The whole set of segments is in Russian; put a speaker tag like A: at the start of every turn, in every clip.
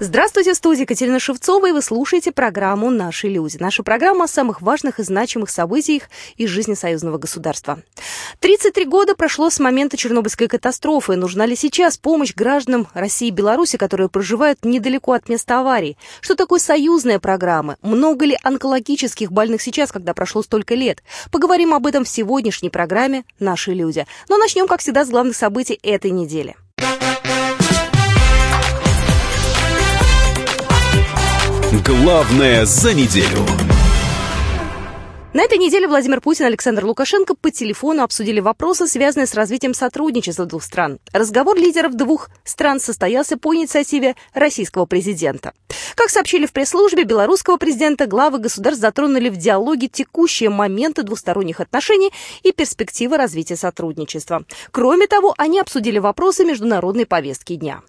A: Здравствуйте, в студии Екатерина Шевцова, и вы слушаете программу «Наши люди». Наша программа о самых важных и значимых событиях из жизни союзного государства. 33 года прошло с момента Чернобыльской катастрофы. Нужна ли сейчас помощь гражданам России и Беларуси, которые проживают недалеко от места аварии? Что такое союзная программа? Много ли онкологических больных сейчас, когда прошло столько лет? Поговорим об этом в сегодняшней программе «Наши люди». Но начнем, как всегда, с главных событий этой недели.
B: Главное за неделю.
A: На этой неделе Владимир Путин и Александр Лукашенко по телефону обсудили вопросы, связанные с развитием сотрудничества двух стран. Разговор лидеров двух стран состоялся по инициативе российского президента. Как сообщили в пресс-службе белорусского президента, главы государств затронули в диалоге текущие моменты двусторонних отношений и перспективы развития сотрудничества. Кроме того, они обсудили вопросы международной повестки дня.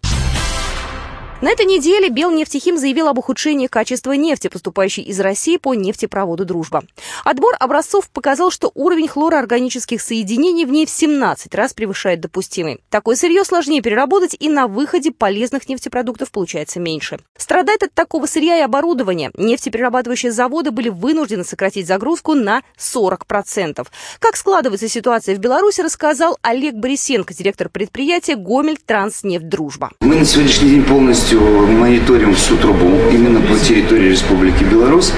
A: На этой неделе Белнефтехим заявил об ухудшении качества нефти, поступающей из России по нефтепроводу «Дружба». Отбор образцов показал, что уровень хлороорганических соединений в ней в 17 раз превышает допустимый. Такое сырье сложнее переработать, и на выходе полезных нефтепродуктов получается меньше. Страдает от такого сырья и оборудования. Нефтеперерабатывающие заводы были вынуждены сократить загрузку на 40%. Как складывается ситуация в Беларуси, рассказал Олег Борисенко, директор предприятия «Гомель Транснефть Дружба».
C: Мы на сегодняшний день полностью полностью мониторим всю трубу именно по территории Республики Беларусь.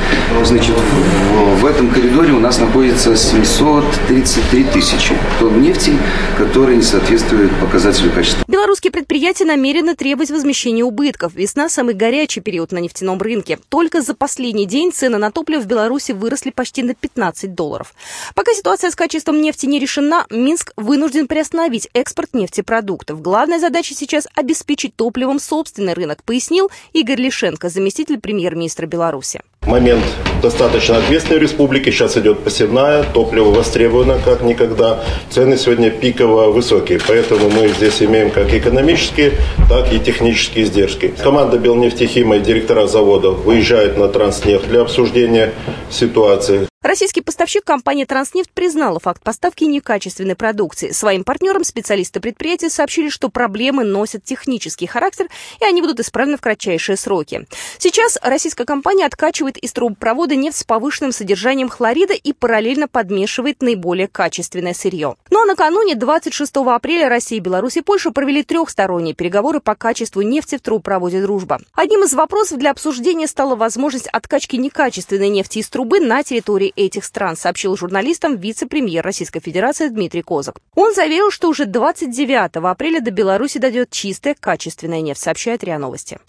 C: Значит, в, в этом коридоре у нас находится 733 тысячи тонн нефти, которые не соответствуют показателю качества.
A: Белорусские предприятия намерены требовать возмещения убытков. Весна – самый горячий период на нефтяном рынке. Только за последний день цены на топливо в Беларуси выросли почти на 15 долларов. Пока ситуация с качеством нефти не решена, Минск вынужден приостановить экспорт нефтепродуктов. Главная задача сейчас – обеспечить топливом собственный рынок рынок, пояснил Игорь Лишенко, заместитель премьер-министра Беларуси.
D: Момент достаточно ответственный в республике. Сейчас идет посевная, топливо востребовано как никогда. Цены сегодня пиково высокие, поэтому мы здесь имеем как экономические, так и технические издержки. Команда Белнефтехима и директора заводов выезжают на Транснефть для обсуждения ситуации.
A: Российский поставщик компания «Транснефть» признала факт поставки некачественной продукции. Своим партнерам специалисты предприятия сообщили, что проблемы носят технический характер, и они будут исправлены в кратчайшие сроки. Сейчас российская компания откачивает из трубопровода нефть с повышенным содержанием хлорида и параллельно подмешивает наиболее качественное сырье. Ну а накануне 26 апреля Россия, Беларусь и Польша провели трехсторонние переговоры по качеству нефти в трубопроводе «Дружба». Одним из вопросов для обсуждения стала возможность откачки некачественной нефти из трубы на территории этих стран, сообщил журналистам вице-премьер Российской Федерации Дмитрий Козак. Он заверил, что уже 29 апреля до Беларуси дойдет чистая, качественная нефть, сообщает РИА Новости.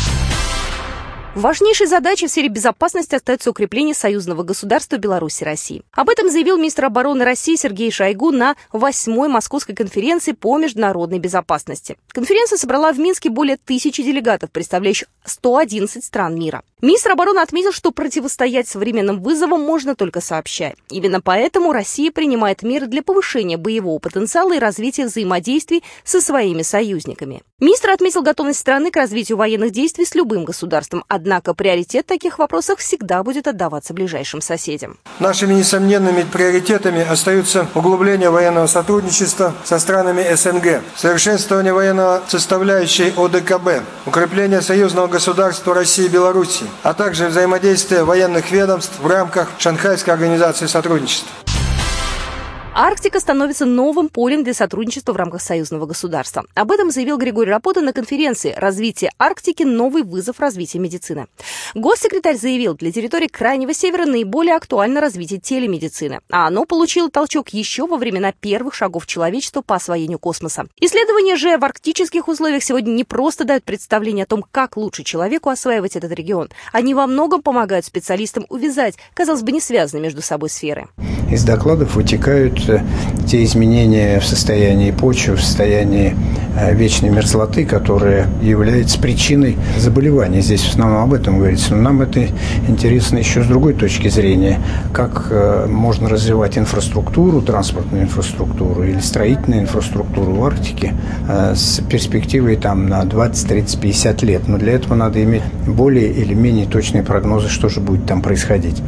A: Важнейшей задачей в сфере безопасности остается укрепление союзного государства Беларуси России. Об этом заявил министр обороны России Сергей Шойгу на 8-й Московской конференции по международной безопасности. Конференция собрала в Минске более тысячи делегатов, представляющих 111 стран мира. Министр обороны отметил, что противостоять современным вызовам можно только сообща. Именно поэтому Россия принимает меры для повышения боевого потенциала и развития взаимодействий со своими союзниками. Министр отметил готовность страны к развитию военных действий с любым государством, Однако приоритет в таких вопросах всегда будет отдаваться ближайшим соседям.
E: Нашими несомненными приоритетами остаются углубление военного сотрудничества со странами СНГ, совершенствование военного составляющей ОДКБ, укрепление союзного государства России и Беларуси, а также взаимодействие военных ведомств в рамках Шанхайской организации сотрудничества.
A: Арктика становится новым полем для сотрудничества в рамках союзного государства. Об этом заявил Григорий Рапота на конференции «Развитие Арктики. Новый вызов развития медицины». Госсекретарь заявил, для территории Крайнего Севера наиболее актуально развитие телемедицины, а оно получило толчок еще во времена первых шагов человечества по освоению космоса. Исследования же в арктических условиях сегодня не просто дают представление о том, как лучше человеку осваивать этот регион. Они во многом помогают специалистам увязать, казалось бы, не связанные между собой сферы.
F: Из докладов вытекают те изменения в состоянии почвы, в состоянии э, вечной мерзлоты, которые являются причиной заболевания. Здесь в основном об этом говорится. Но нам это интересно еще с другой точки зрения. Как э, можно развивать инфраструктуру, транспортную инфраструктуру или строительную инфраструктуру в Арктике э, с перспективой там, на 20, 30, 50 лет. Но для этого надо иметь более или менее точные прогнозы, что же будет там происходить.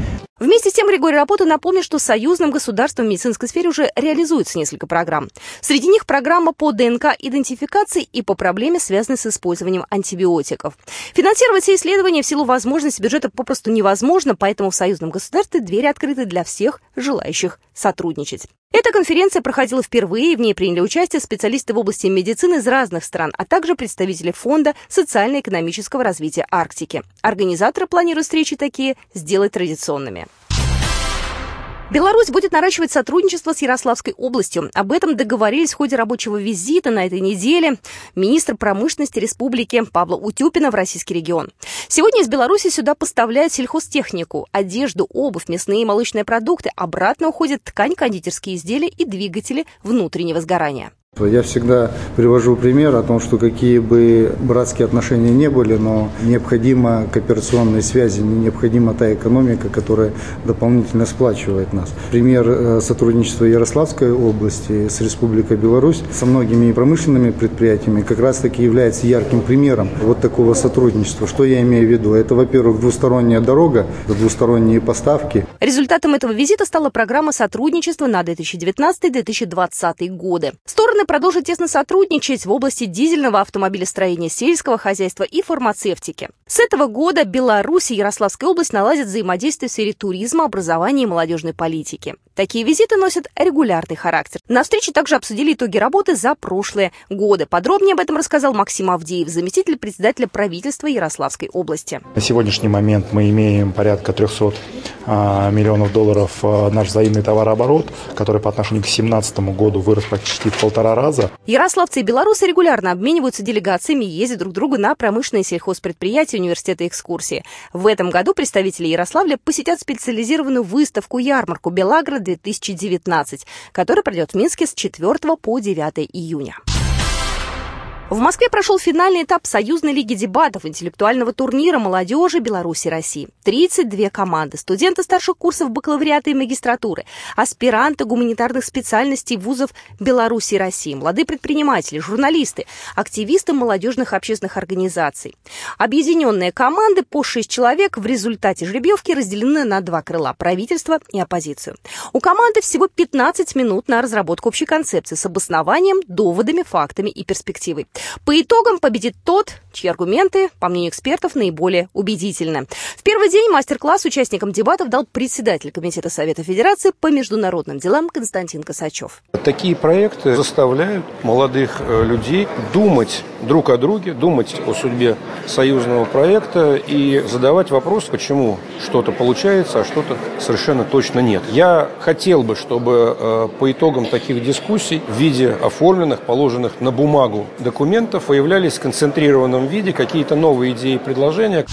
A: Вместе с тем Григорий Рапота напомнит, что союзным государством в медицинской сфере уже реализуется несколько программ. Среди них программа по ДНК-идентификации и по проблеме, связанной с использованием антибиотиков. Финансировать все исследования в силу возможности бюджета попросту невозможно, поэтому в союзном государстве двери открыты для всех желающих сотрудничать. Эта конференция проходила впервые, в ней приняли участие специалисты в области медицины из разных стран, а также представители Фонда социально-экономического развития Арктики. Организаторы планируют встречи такие сделать традиционными. Беларусь будет наращивать сотрудничество с Ярославской областью. Об этом договорились в ходе рабочего визита на этой неделе министр промышленности республики Павла Утюпина в российский регион. Сегодня из Беларуси сюда поставляют сельхозтехнику, одежду, обувь, мясные и молочные продукты. Обратно уходят ткань, кондитерские изделия и двигатели внутреннего сгорания.
G: Я всегда привожу пример о том, что какие бы братские отношения не были, но необходима кооперационные связи, необходима та экономика, которая дополнительно сплачивает нас. Пример э, сотрудничества Ярославской области с Республикой Беларусь со многими промышленными предприятиями как раз таки является ярким примером вот такого сотрудничества. Что я имею в виду? Это, во-первых, двусторонняя дорога, двусторонние поставки.
A: Результатом этого визита стала программа сотрудничества на 2019-2020 годы. Стороны Стороны продолжат тесно сотрудничать в области дизельного автомобилестроения, сельского хозяйства и фармацевтики. С этого года Беларусь и Ярославская область наладят взаимодействие в сфере туризма, образования и молодежной политики. Такие визиты носят регулярный характер. На встрече также обсудили итоги работы за прошлые годы. Подробнее об этом рассказал Максим Авдеев, заместитель председателя правительства Ярославской области.
H: На сегодняшний момент мы имеем порядка 300 а, миллионов долларов а, наш взаимный товарооборот, который по отношению к 2017 году вырос почти в полтора раза.
A: Ярославцы и белорусы регулярно обмениваются делегациями и ездят друг к другу на промышленные сельхозпредприятия университета экскурсии. В этом году представители Ярославля посетят специализированную выставку-ярмарку «Белагра-2019», которая пройдет в Минске с 4 по 9 июня. В Москве прошел финальный этап Союзной лиги дебатов интеллектуального турнира молодежи Беларуси России. 32 команды, студенты старших курсов бакалавриата и магистратуры, аспиранты гуманитарных специальностей вузов Беларуси России, молодые предприниматели, журналисты, активисты молодежных общественных организаций. Объединенные команды по 6 человек в результате жеребьевки разделены на два крыла – правительство и оппозицию. У команды всего 15 минут на разработку общей концепции с обоснованием, доводами, фактами и перспективой. По итогам победит тот, чьи аргументы, по мнению экспертов, наиболее убедительны. В первый день мастер-класс участникам дебатов дал председатель Комитета Совета Федерации по международным делам Константин Косачев.
I: Такие проекты заставляют молодых э, людей думать друг о друге, думать о судьбе союзного проекта и задавать вопрос, почему что-то получается, а что-то совершенно точно нет. Я хотел бы, чтобы э, по итогам таких дискуссий в виде оформленных, положенных на бумагу документов, документов появлялись в сконцентрированном виде какие-то новые идеи и предложения.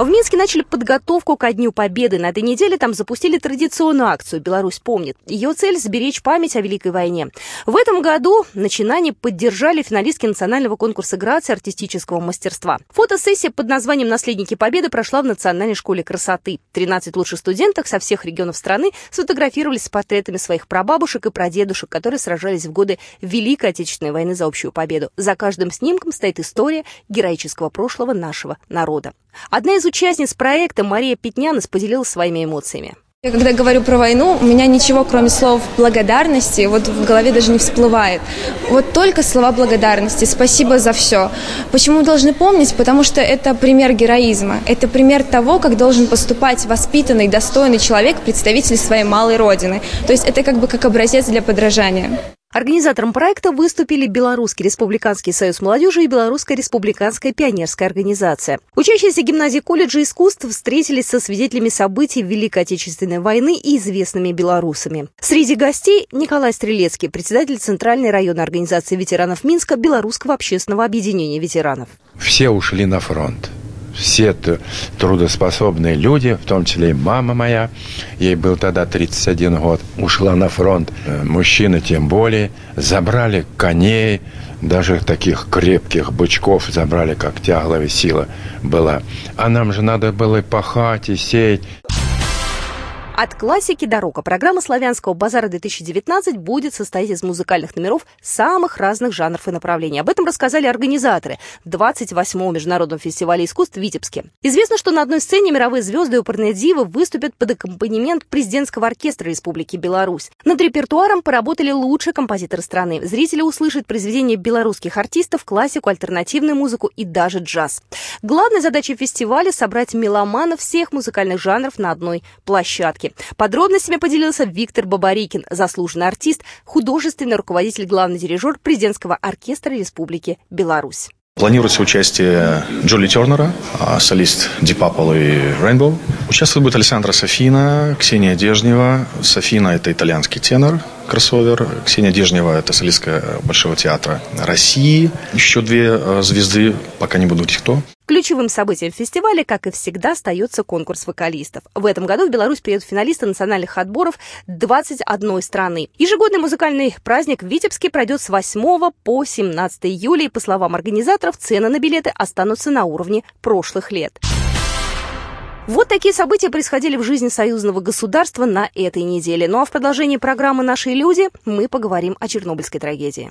A: В Минске начали подготовку ко Дню Победы. На этой неделе там запустили традиционную акцию «Беларусь помнит». Ее цель – сберечь память о Великой войне. В этом году начинание поддержали финалистки национального конкурса грации артистического мастерства. Фотосессия под названием «Наследники Победы» прошла в Национальной школе красоты. 13 лучших студенток со всех регионов страны сфотографировались с портретами своих прабабушек и прадедушек, которые сражались в годы Великой Отечественной войны за общую победу. За каждым снимком стоит история героического прошлого нашего народа. Одна из участниц проекта Мария Петнянос поделилась своими эмоциями.
J: Я когда говорю про войну, у меня ничего, кроме слов благодарности, вот в голове даже не всплывает. Вот только слова благодарности, спасибо за все. Почему мы должны помнить? Потому что это пример героизма. Это пример того, как должен поступать воспитанный, достойный человек, представитель своей малой родины. То есть это как бы как образец для подражания.
A: Организатором проекта выступили Белорусский республиканский союз молодежи и Белорусская республиканская пионерская организация. Учащиеся гимназии колледжа искусств встретились со свидетелями событий Великой Отечественной войны и известными белорусами. Среди гостей Николай Стрелецкий, председатель Центральной районной организации ветеранов Минска Белорусского общественного объединения ветеранов.
K: Все ушли на фронт все трудоспособные люди, в том числе и мама моя, ей был тогда 31 год, ушла на фронт. Э, мужчины тем более забрали коней, даже таких крепких бычков забрали, как тяглая сила была. А нам же надо было и пахать, и сеять.
A: От классики до рока программа «Славянского базара-2019» будет состоять из музыкальных номеров самых разных жанров и направлений. Об этом рассказали организаторы 28-го Международного фестиваля искусств в Витебске. Известно, что на одной сцене мировые звезды оперной дивы выступят под аккомпанемент президентского оркестра Республики Беларусь. Над репертуаром поработали лучшие композиторы страны. Зрители услышат произведения белорусских артистов, классику, альтернативную музыку и даже джаз. Главной задачей фестиваля – собрать меломанов всех музыкальных жанров на одной площадке. Подробностями поделился Виктор Бабарикин, заслуженный артист, художественный руководитель, главный дирижер президентского оркестра Республики Беларусь.
L: Планируется участие Джоли Тернера, а, солист Purple и Rainbow. Участвует будет Александра Софина, Ксения Дежнева. Софина – это итальянский тенор, кроссовер. Ксения Дежнева – это солистка Большого театра России. Еще две а, звезды, пока не буду говорить кто.
A: Ключевым событием фестиваля, как и всегда, остается конкурс вокалистов. В этом году в Беларусь приедут финалисты национальных отборов 21 страны. Ежегодный музыкальный праздник в Витебске пройдет с 8 по 17 июля, и, по словам организаторов, цены на билеты останутся на уровне прошлых лет. Вот такие события происходили в жизни союзного государства на этой неделе. Ну а в продолжении программы «Наши люди» мы поговорим о чернобыльской трагедии.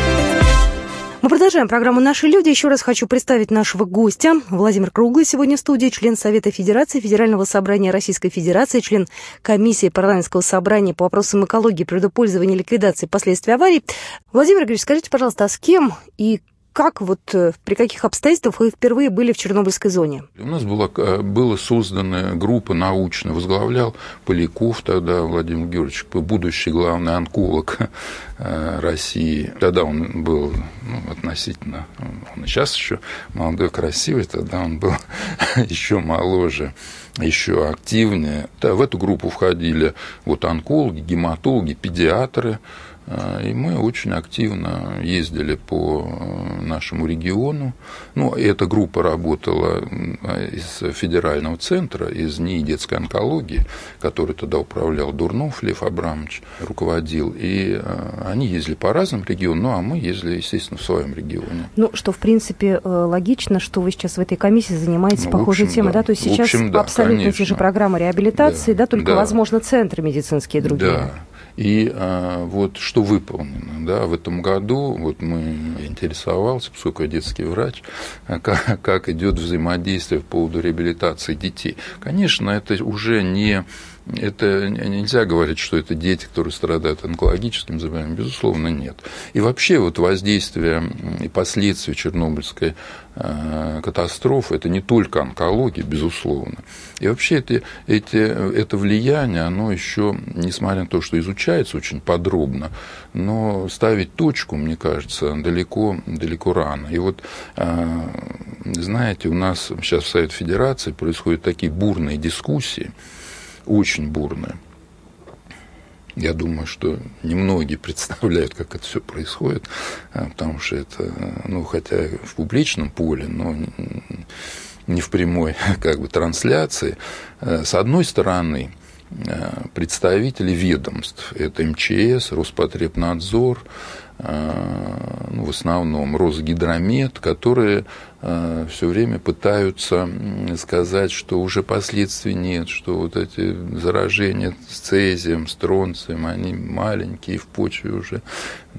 A: Мы продолжаем программу «Наши люди». Еще раз хочу представить нашего гостя. Владимир Круглый сегодня в студии, член Совета Федерации Федерального собрания Российской Федерации, член комиссии парламентского собрания по вопросам экологии, предупользования и ликвидации последствий аварий. Владимир Григорьевич, скажите, пожалуйста, а с кем и как вот, э, при каких обстоятельствах вы впервые были в Чернобыльской зоне?
M: У нас была, э, была создана группа научная, возглавлял Поляков тогда Владимир Георгиевич, будущий главный онколог э, России. Тогда он был ну, относительно, он сейчас еще молодой, красивый, тогда он был еще моложе еще активнее. Да, в эту группу входили вот онкологи, гематологи, педиатры, и мы очень активно ездили по э, нашему региону. Ну, эта группа работала из федерального центра, из НИИ детской онкологии, который тогда управлял Дурнов Лев Абрамович, руководил. И э, они ездили по разным регионам, ну, а мы ездили, естественно, в своем регионе.
A: Ну, что, в принципе, э, логично, что вы сейчас в этой комиссии занимаетесь ну, похожей общем, темой, да. да? То есть сейчас общем, да, абсолютно конечно. те же программы реабилитации, да, да только, да. возможно, центры медицинские другие.
M: Да. И а, вот что выполнено. Да, в этом году вот мы интересовался, поскольку я детский врач, а, как, как идет взаимодействие по поводу реабилитации детей. Конечно, это уже не это нельзя говорить, что это дети, которые страдают онкологическим заболеванием. Безусловно, нет. И вообще вот воздействие и последствия Чернобыльской э, катастрофы – это не только онкология, безусловно. И вообще это, эти, это влияние, оно еще, несмотря на то, что изучается очень подробно, но ставить точку, мне кажется, далеко, далеко рано. И вот, э, знаете, у нас сейчас в Совет Федерации происходят такие бурные дискуссии, очень бурная. Я думаю, что немногие представляют, как это все происходит, а, потому что это, ну, хотя в публичном поле, но не в прямой как бы, трансляции. Э, с одной стороны, э, представители ведомств, это МЧС, Роспотребнадзор, ну, в основном Росгидромет, которые Э, все время пытаются сказать, что уже последствий нет, что вот эти заражения с цезием, с тронцием, они маленькие, в почве уже,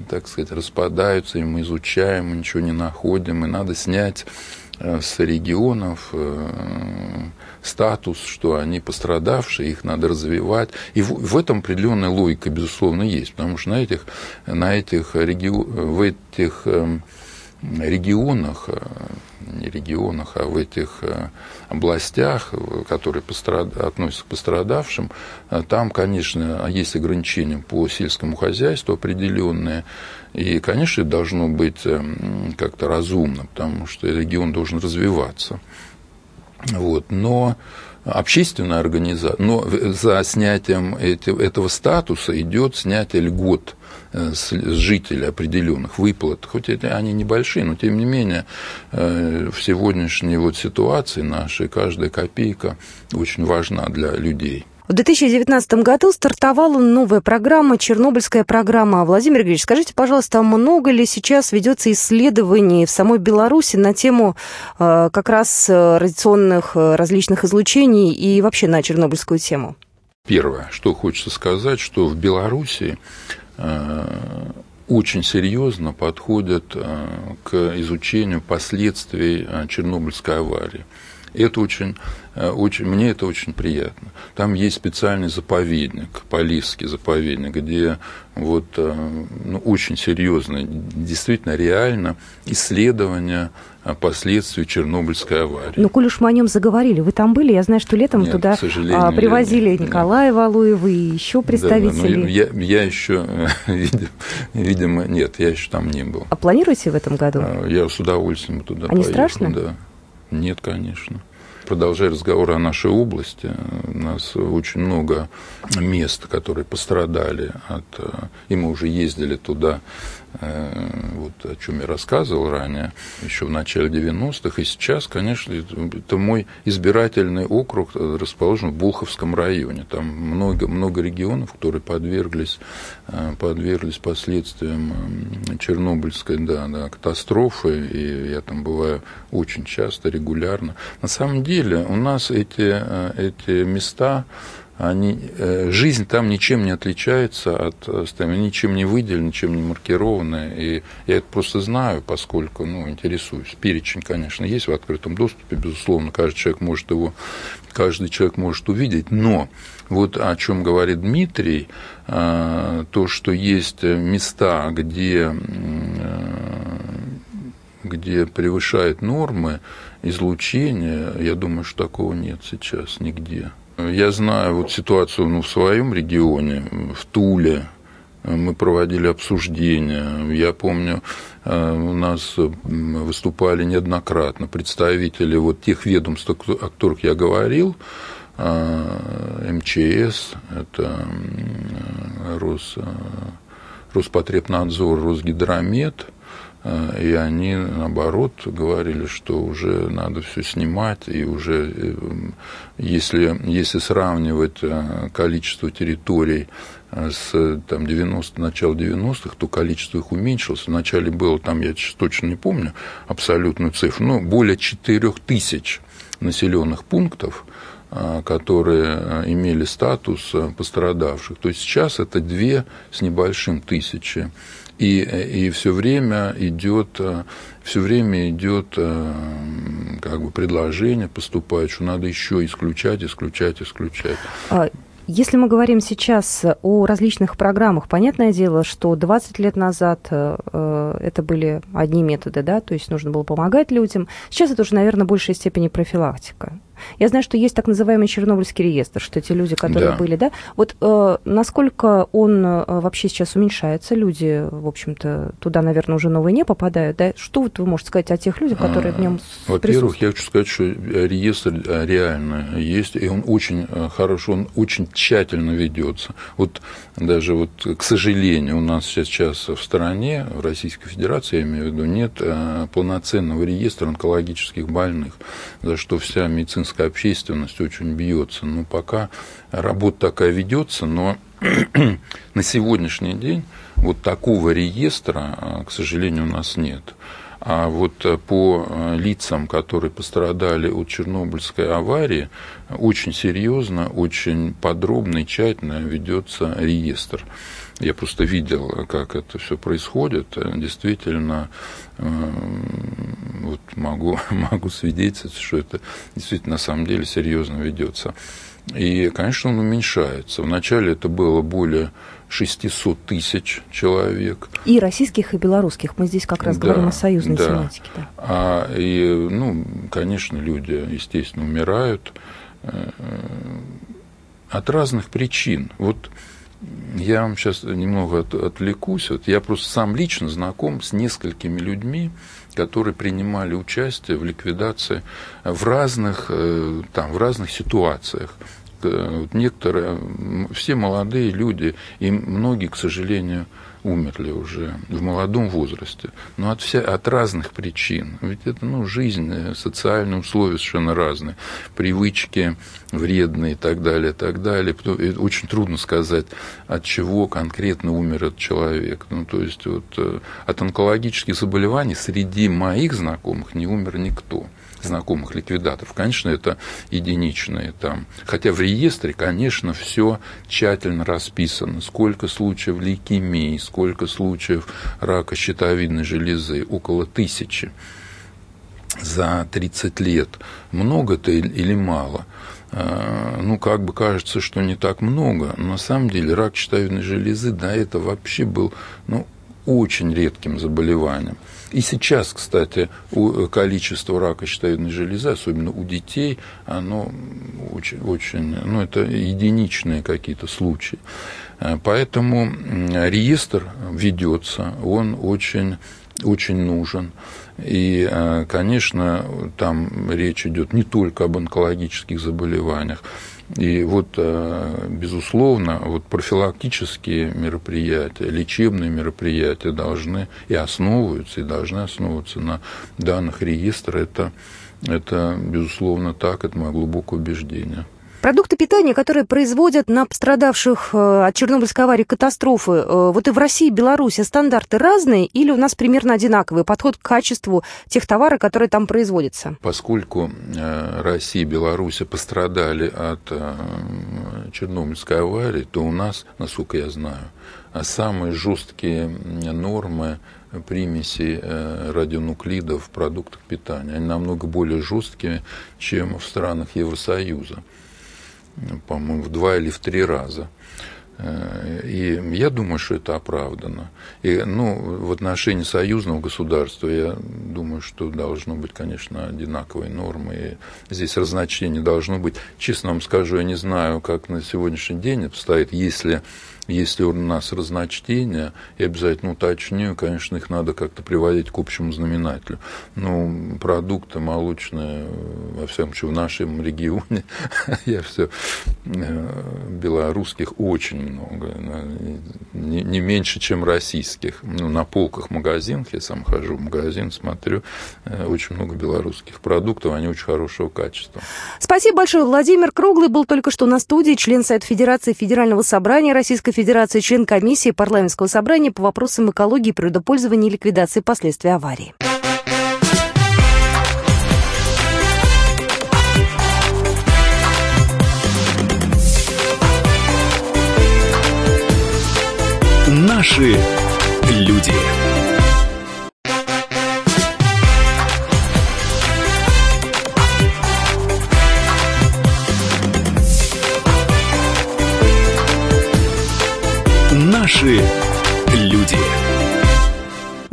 M: так сказать, распадаются, и мы изучаем, мы ничего не находим, и надо снять э, с регионов э, статус, что они пострадавшие, их надо развивать. И в, в этом определенная логика, безусловно, есть, потому что на этих, на этих, регион, в этих эм, регионах не регионах, а в этих э, областях, которые пострад... относятся к пострадавшим, э, там, конечно, есть ограничения по сельскому хозяйству определенные, и, конечно, это должно быть эм, как-то разумно, потому что регион должен развиваться. Вот. Но общественная организация, но за снятием этого статуса идет снятие льгот с жителей определенных выплат, хоть они небольшие, но тем не менее в сегодняшней вот ситуации нашей каждая копейка очень важна для людей.
A: В 2019 году стартовала новая программа, Чернобыльская программа. Владимир Григорьевич, скажите, пожалуйста, много ли сейчас ведется исследований в самой Беларуси на тему э, как раз э, радиационных э, различных излучений и вообще на чернобыльскую тему?
M: Первое, что хочется сказать, что в Беларуси очень серьезно подходят к изучению последствий Чернобыльской аварии. Это очень, э, очень, мне это очень приятно. Там есть специальный заповедник, Полисский заповедник, где вот, э, ну, очень серьезно, действительно реально исследование последствий Чернобыльской аварии.
A: Ну, коль уж мы о нем заговорили, вы там были? Я знаю, что летом
M: нет,
A: туда
M: а,
A: привозили нет, Николая нет. Валуева и еще представителей. Да,
M: да, я, я еще, видимо, нет, я еще там не был.
A: А планируете в этом году?
M: А, я с удовольствием туда
A: а
M: поеду.
A: не страшно?
M: Да. Нет, конечно. Продолжая разговор о нашей области, у нас очень много мест, которые пострадали от... И мы уже ездили туда Э, вот о чем я рассказывал ранее, еще в начале 90-х, и сейчас, конечно, это мой избирательный округ, э, расположен в Булховском районе. Там много, много регионов, которые подверглись, э, подверглись последствиям Чернобыльской да, да, катастрофы, и я там бываю очень часто, регулярно. На самом деле у нас эти, эти места, они, э, жизнь там ничем не отличается от э, там, ничем не выделена, ничем не маркирована. И я это просто знаю, поскольку ну, интересуюсь. Перечень, конечно, есть в открытом доступе, безусловно, каждый человек может его, каждый человек может увидеть, но вот о чем говорит Дмитрий, э, то, что есть места, где, где превышает нормы излучения, я думаю, что такого нет сейчас нигде. Я знаю вот ситуацию ну, в своем регионе, в Туле. Мы проводили обсуждения. Я помню, э, у нас выступали неоднократно представители вот тех ведомств, о которых я говорил, э, МЧС, это Рос, э, Роспотребнадзор, Росгидромет – и они, наоборот, говорили, что уже надо все снимать, и уже, э, если, если сравнивать э, количество территорий с там, 90, начала 90-х, то количество их уменьшилось. Вначале было, там, я точно не помню абсолютную цифру, но более 4 тысяч населенных пунктов, которые имели статус пострадавших. То есть сейчас это две с небольшим тысячи и, и все время идет все время идет э, как бы предложение поступает, что надо еще исключать, исключать, исключать.
A: А, если мы говорим сейчас о различных программах, понятное дело, что 20 лет назад э, э, это были одни методы, да, то есть нужно было помогать людям. Сейчас это уже, наверное, в большей степени профилактика. Я знаю, что есть так называемый Чернобыльский реестр, что эти люди, которые да. были, да, вот э, насколько он э, вообще сейчас уменьшается, люди, в общем-то, туда, наверное, уже новые не попадают, да? Что вот вы можете сказать о тех людях, которые а, в нем
M: Во-первых, я хочу сказать, что реестр э, реально есть, и он очень э, хорошо, он очень тщательно ведется. Вот даже вот, к сожалению, у нас сейчас в стране, в Российской Федерации, я имею в виду, нет э, полноценного реестра онкологических больных, за что вся медицинская медицинская общественность очень бьется. Но пока работа такая ведется, но на сегодняшний день вот такого реестра, а, к сожалению, у нас нет. А вот э, по э, лицам, которые пострадали от Чернобыльской аварии, очень серьезно, очень подробно и тщательно ведется реестр. Я просто видел, как это все происходит. Действительно, вот могу, могу свидетельствовать, что это действительно на самом деле серьезно ведется. И, конечно, он уменьшается. Вначале это было более 600 тысяч человек.
A: И российских, и белорусских. Мы здесь как раз да, говорим о союзной да. тематике. Да.
M: А, и, ну, конечно, люди, естественно, умирают э, от разных причин. Вот я вам сейчас немного от, отвлекусь. Вот я просто сам лично знаком с несколькими людьми, которые принимали участие в ликвидации в разных, э, там, в разных ситуациях. Вот некоторые, все молодые люди, и многие, к сожалению, умерли уже в молодом возрасте, но от, вся, от разных причин. Ведь это ну, жизнь, социальные условия совершенно разные, привычки вредные и так далее, и так далее. Очень трудно сказать, от чего конкретно умер этот человек. Ну, то есть вот, э, от онкологических заболеваний среди моих знакомых не умер никто знакомых ликвидаторов. Конечно, это единичные там. Хотя в реестре, конечно, все тщательно расписано. Сколько случаев лейкемии, сколько случаев рака щитовидной железы, около тысячи за 30 лет. Много-то или мало? А, ну, как бы кажется, что не так много, но на самом деле рак щитовидной железы до этого вообще был ну, очень редким заболеванием. И сейчас, кстати, количество рака щитовидной железы, особенно у детей, оно очень, очень ну, это единичные какие-то случаи. Э, поэтому реестр ведется, он очень, очень нужен. И, э, конечно, там речь идет не только об онкологических заболеваниях, и вот, э, безусловно, вот профилактические мероприятия, лечебные мероприятия должны и основываются, и должны основываться на данных реестра. Это, это безусловно так, это мое глубокое убеждение.
A: Продукты питания, которые производят на пострадавших э, от Чернобыльской аварии катастрофы, э, вот и в России и Беларуси стандарты разные или у нас примерно одинаковый подход к качеству тех товаров, которые там производятся?
M: Поскольку э, Россия и Беларусь пострадали от Чернобыльской аварии, то у нас, насколько я знаю, самые жесткие нормы примеси радионуклидов в продуктах питания. Они намного более жесткие, чем в странах Евросоюза по-моему, в два или в три раза. Э, и я думаю, что это оправдано. И, ну, в отношении союзного государства, я думаю, что должно быть, конечно, одинаковые нормы. И здесь разночтение должно быть. Честно вам скажу, я не знаю, как на сегодняшний день обстоит, если если у нас разночтения, я обязательно уточню, конечно, их надо как-то приводить к общему знаменателю. Ну, продукты молочные, во всяком случае, в нашем регионе, я все, э, белорусских очень много, не, не меньше, чем российских. Ну, на полках магазинов, я сам хожу в магазин, смотрю, э, очень много белорусских продуктов, они очень хорошего качества.
A: Спасибо большое. Владимир Круглый был только что на студии, член Совета Федерации Федерального собрания Российской Федерации, член комиссии парламентского собрания по вопросам экологии, природопользования и ликвидации последствий аварии.
B: Наши люди. Наши люди.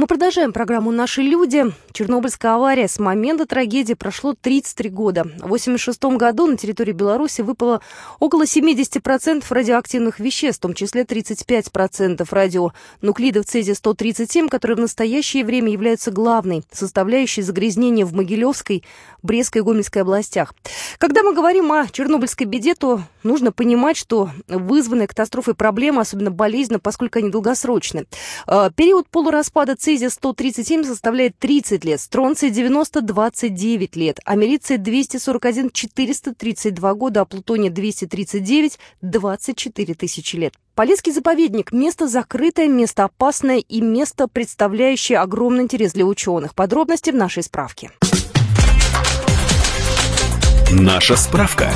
A: Мы продолжаем программу «Наши люди». Чернобыльская авария. С момента трагедии прошло 33 года. В 1986 году на территории Беларуси выпало около 70% радиоактивных веществ, в том числе 35% радионуклидов цезия-137, которые в настоящее время являются главной составляющей загрязнения в Могилевской, Брестской и Гомельской областях. Когда мы говорим о чернобыльской беде, то нужно понимать, что вызванная катастрофой проблема особенно болезненна, поскольку они долгосрочны. Э, период полураспада цезия-137 составляет 30 лет, стронция-90 – 29 лет, америция-241 – 432 года, а плутония-239 – 24 тысячи лет. Полесский заповедник – место закрытое, место опасное и место, представляющее огромный интерес для ученых. Подробности в нашей справке.
B: Наша справка.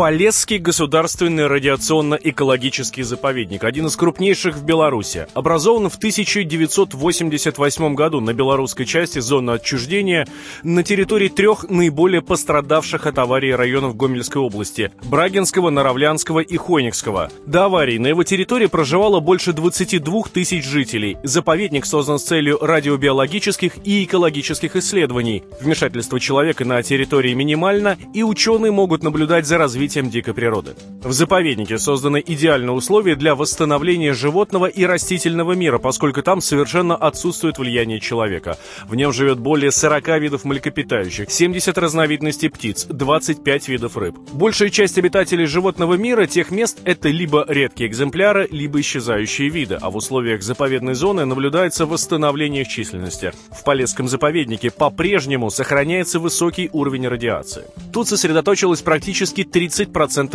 N: Полесский государственный радиационно-экологический заповедник, один из крупнейших в Беларуси. Образован в 1988 году на белорусской части зоны отчуждения на территории трех наиболее пострадавших от аварии районов Гомельской области – Брагинского, Наравлянского и Хойникского. До аварии на его территории проживало больше 22 тысяч жителей. Заповедник создан с целью радиобиологических и экологических исследований. Вмешательство человека на территории минимально, и ученые могут наблюдать за развитием развитием дикой природы. В заповеднике созданы идеальные условия для восстановления животного и растительного мира, поскольку там совершенно отсутствует влияние человека. В нем живет более 40 видов млекопитающих, 70 разновидностей птиц, 25 видов рыб. Большая часть обитателей животного мира тех мест – это либо редкие экземпляры, либо исчезающие виды, а в условиях заповедной зоны наблюдается восстановление их численности. В Полесском заповеднике по-прежнему сохраняется высокий уровень радиации. Тут сосредоточилось практически 30%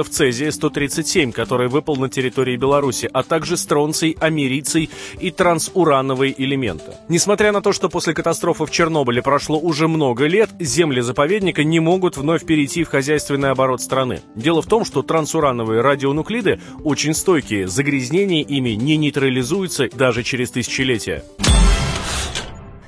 N: цезия-137, который выпал на территории Беларуси, а также стронций, америций и трансурановые элементы. Несмотря на то, что после катастрофы в Чернобыле прошло уже много лет, земли заповедника не могут вновь перейти в хозяйственный оборот страны. Дело в том, что трансурановые радионуклиды очень стойкие, загрязнение ими не нейтрализуется даже через тысячелетия.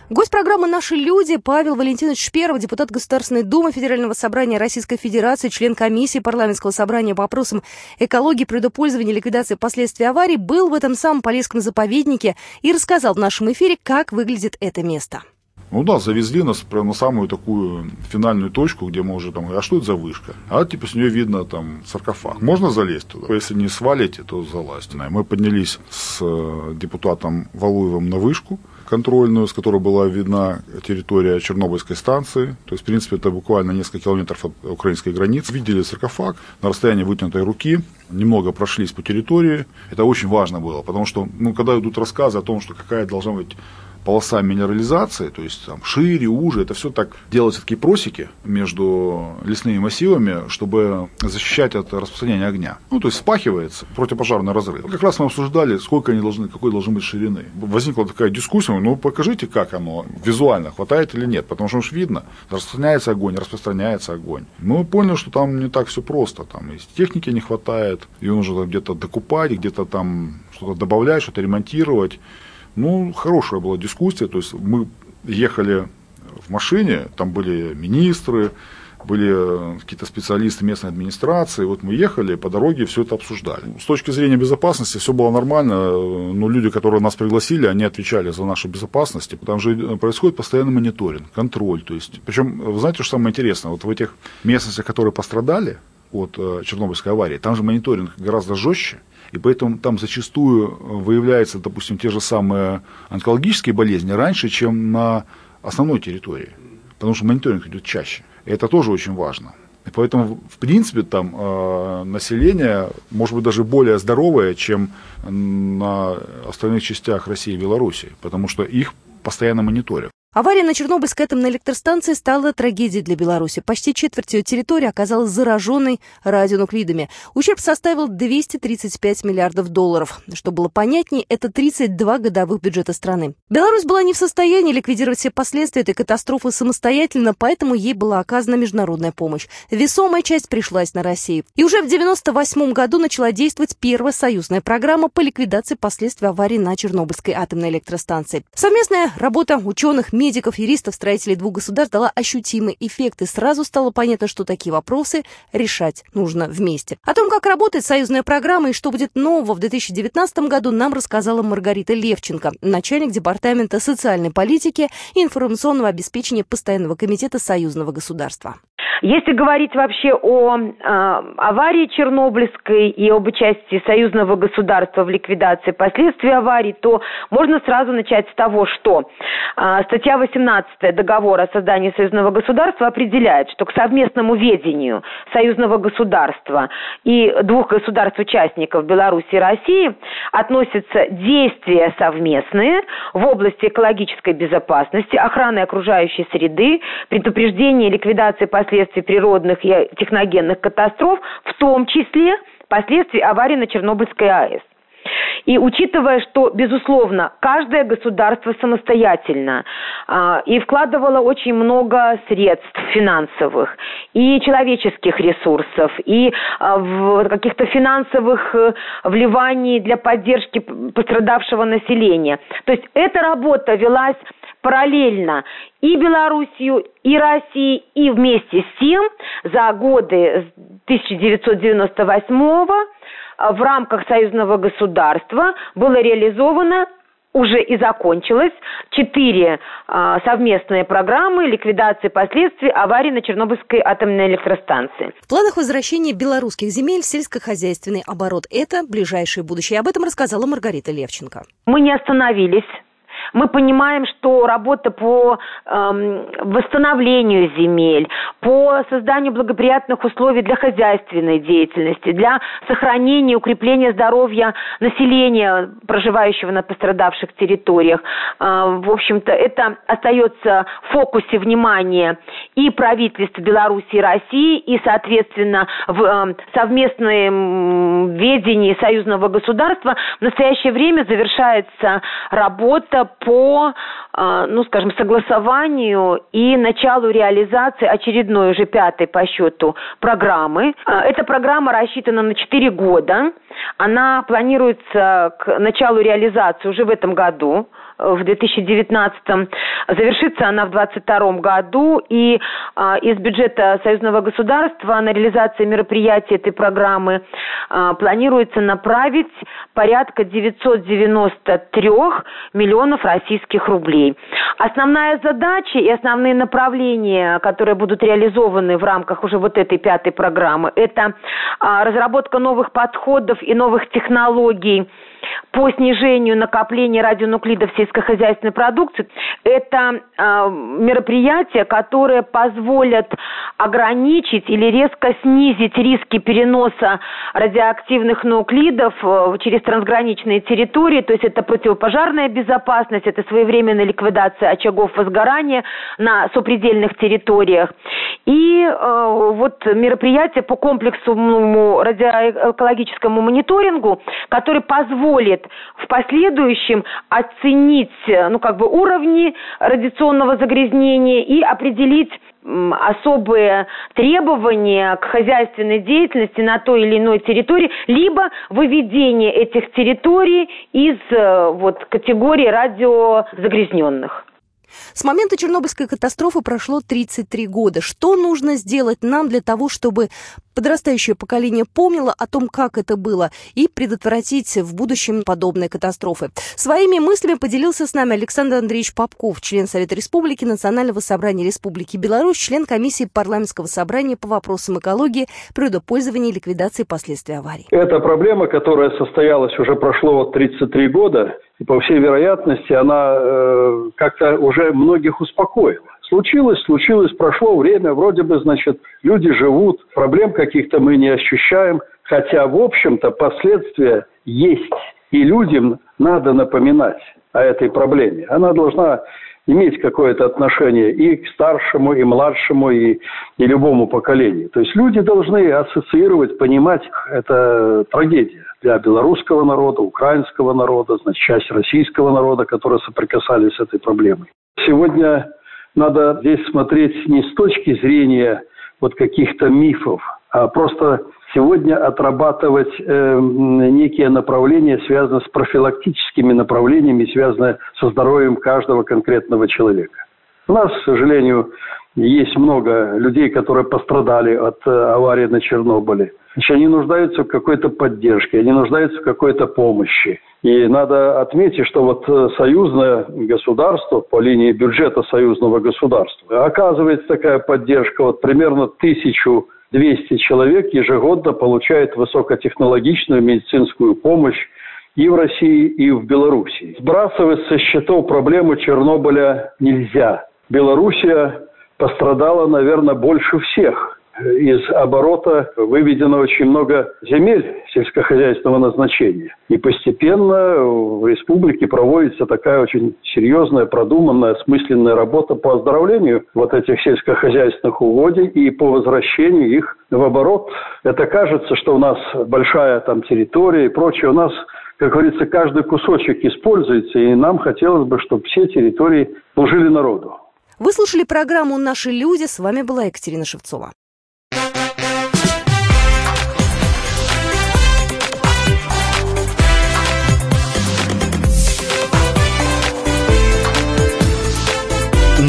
A: Гость программы «Наши люди» Павел Валентинович Шперов, депутат Государственной Думы Федерального собрания Российской Федерации, член комиссии парламентского собрания по вопросам экологии, предупользования и ликвидации последствий аварий, был в этом самом Полесском заповеднике и рассказал в нашем эфире, как выглядит это место.
O: Ну да, завезли нас прямо на самую такую финальную точку, где мы уже там, а что это за вышка? А типа с нее видно там саркофаг. Можно залезть туда? Если не свалите, то залазьте. Мы поднялись с э, депутатом Валуевым на вышку, контрольную, с которой была видна территория Чернобыльской станции. То есть, в принципе, это буквально несколько километров от украинской границы. Видели саркофаг на расстоянии вытянутой руки, немного прошлись по территории. Это очень важно было, потому что, ну, когда идут рассказы о том, что какая должна быть полоса минерализации, то есть там шире, уже, это все так делаются такие просеки между лесными массивами, чтобы защищать от распространения огня. Ну, то есть спахивается противопожарный разрыв. Как раз мы обсуждали, сколько они должны, какой должны быть ширины. Возникла такая дискуссия, ну покажите, как оно визуально, хватает или нет, потому что уж видно, распространяется огонь, распространяется огонь. Мы поняли, что там не так все просто, там и техники не хватает, ее нужно где-то докупать, где-то там что-то добавлять, что-то ремонтировать. Ну, хорошая была дискуссия, то есть мы ехали в машине, там были министры, были какие-то специалисты местной администрации, вот мы ехали, по дороге все это обсуждали. С точки зрения безопасности все было нормально, но люди, которые нас пригласили, они отвечали за нашу безопасность, там же происходит постоянный мониторинг, контроль, то есть, причем, вы знаете, что самое интересное, вот в этих местностях, которые пострадали от э, Чернобыльской аварии, там же мониторинг гораздо жестче, и поэтому там зачастую выявляются, допустим, те же самые онкологические болезни раньше, чем на основной территории, потому что мониторинг идет чаще. И это тоже очень важно. И поэтому, в принципе, там э, население может быть даже более здоровое, чем на остальных частях России и Беларуси, потому что их постоянно мониторят.
A: Авария на Чернобыльской атомной электростанции стала трагедией для Беларуси. Почти четверть ее территории оказалась зараженной радионуклидами. Ущерб составил 235 миллиардов долларов. Что было понятнее, это 32 годовых бюджета страны. Беларусь была не в состоянии ликвидировать все последствия этой катастрофы самостоятельно, поэтому ей была оказана международная помощь. Весомая часть пришлась на Россию. И уже в 1998 году начала действовать первая союзная программа по ликвидации последствий аварии на Чернобыльской атомной электростанции. Совместная работа ученых, медиков, юристов, строителей двух государств дала ощутимый эффект, и сразу стало понятно, что такие вопросы решать нужно вместе. О том, как работает союзная программа и что будет нового в 2019 году, нам рассказала Маргарита Левченко, начальник Департамента социальной политики и информационного обеспечения Постоянного комитета союзного государства.
P: Если говорить вообще о э, аварии Чернобыльской и об участии союзного государства в ликвидации последствий аварии, то можно сразу начать с того, что э, статья 18 договора о создании союзного государства определяет, что к совместному ведению союзного государства и двух государств-участников Беларуси и России относятся действия совместные в области экологической безопасности, охраны окружающей среды, предупреждения ликвидации последствий последствий природных и техногенных катастроф, в том числе последствий аварии на Чернобыльской АЭС. И учитывая, что, безусловно, каждое государство самостоятельно э, и вкладывало очень много средств финансовых и человеческих ресурсов, и э, в каких-то финансовых э, вливаний для поддержки пострадавшего населения. То есть эта работа велась параллельно и Белоруссию, и Россией, и вместе с тем за годы с 1998 в рамках союзного государства было реализовано уже и закончилась. Четыре а, совместные программы ликвидации последствий аварии на Чернобыльской атомной электростанции.
A: В планах возвращения белорусских земель сельскохозяйственный оборот – это ближайшее будущее. Об этом рассказала Маргарита Левченко.
P: Мы не остановились мы понимаем, что работа по эм, восстановлению земель, по созданию благоприятных условий для хозяйственной деятельности, для сохранения и укрепления здоровья населения, проживающего на пострадавших территориях, э, в общем-то, это остается в фокусе внимания и правительств Беларуси и России, и, соответственно, в э, совместном ведении союзного государства. В настоящее время завершается работа по, а, ну, скажем, согласованию и началу реализации очередной, уже пятой по счету программы. А, эта программа рассчитана на 4 года. Она планируется к началу реализации уже в этом году в 2019 завершится она в 2022 году и а, из бюджета союзного государства на реализацию мероприятий этой программы а, планируется направить порядка 993 миллионов российских рублей. Основная задача и основные направления, которые будут реализованы в рамках уже вот этой пятой программы, это а, разработка новых подходов и новых технологий по снижению накопления радионуклидов сельскохозяйственной продукции. Это э, мероприятия, которые позволят ограничить или резко снизить риски переноса радиоактивных нуклидов э, через трансграничные территории. То есть это противопожарная безопасность, это своевременная ликвидация очагов возгорания на сопредельных территориях. И э, вот мероприятие по комплексному радиоэкологическому мониторингу, который позволит в последующем оценить ну, как бы уровни радиационного загрязнения и определить особые требования к хозяйственной деятельности на той или иной территории, либо выведение этих территорий из э, вот, категории радиозагрязненных.
A: С момента Чернобыльской катастрофы прошло 33 года. Что нужно сделать нам для того, чтобы подрастающее поколение помнило о том, как это было, и предотвратить в будущем подобные катастрофы? Своими мыслями поделился с нами Александр Андреевич Попков, член Совета Республики, Национального собрания Республики Беларусь, член комиссии парламентского собрания по вопросам экологии, природопользования и ликвидации последствий аварий.
Q: Это проблема, которая состоялась уже прошло 33 года, и по всей вероятности она э, как-то уже многих успокоила. Случилось, случилось, прошло время, вроде бы, значит, люди живут, проблем каких-то мы не ощущаем, хотя, в общем-то, последствия есть, и людям надо напоминать о этой проблеме. Она должна иметь какое-то отношение и к старшему, и младшему, и, и любому поколению. То есть люди должны ассоциировать, понимать, это трагедия для белорусского народа, украинского народа, значит, часть российского народа, которые соприкасались с этой проблемой. Сегодня надо здесь смотреть не с точки зрения вот каких-то мифов, а просто сегодня отрабатывать э, некие направления, связанные с профилактическими направлениями, связанные со здоровьем каждого конкретного человека. У нас, к сожалению, есть много людей, которые пострадали от э, аварии на Чернобыле. Значит, они нуждаются в какой-то поддержке, они нуждаются в какой-то помощи. И надо отметить, что вот э, союзное государство по линии бюджета союзного государства оказывается такая поддержка. Вот примерно 1200 человек ежегодно получают высокотехнологичную медицинскую помощь и в России, и в Беларуси. Сбрасывать со счетов проблему Чернобыля нельзя. Белоруссия пострадала, наверное, больше всех. Из оборота выведено очень много земель сельскохозяйственного назначения. И постепенно в республике проводится такая очень серьезная, продуманная, осмысленная работа по оздоровлению вот этих сельскохозяйственных угодий и по возвращению их в оборот. Это кажется, что у нас большая там территория и прочее. У нас как говорится, каждый кусочек используется, и нам хотелось бы, чтобы все территории служили народу.
A: Вы слушали программу «Наши люди». С вами была Екатерина Шевцова.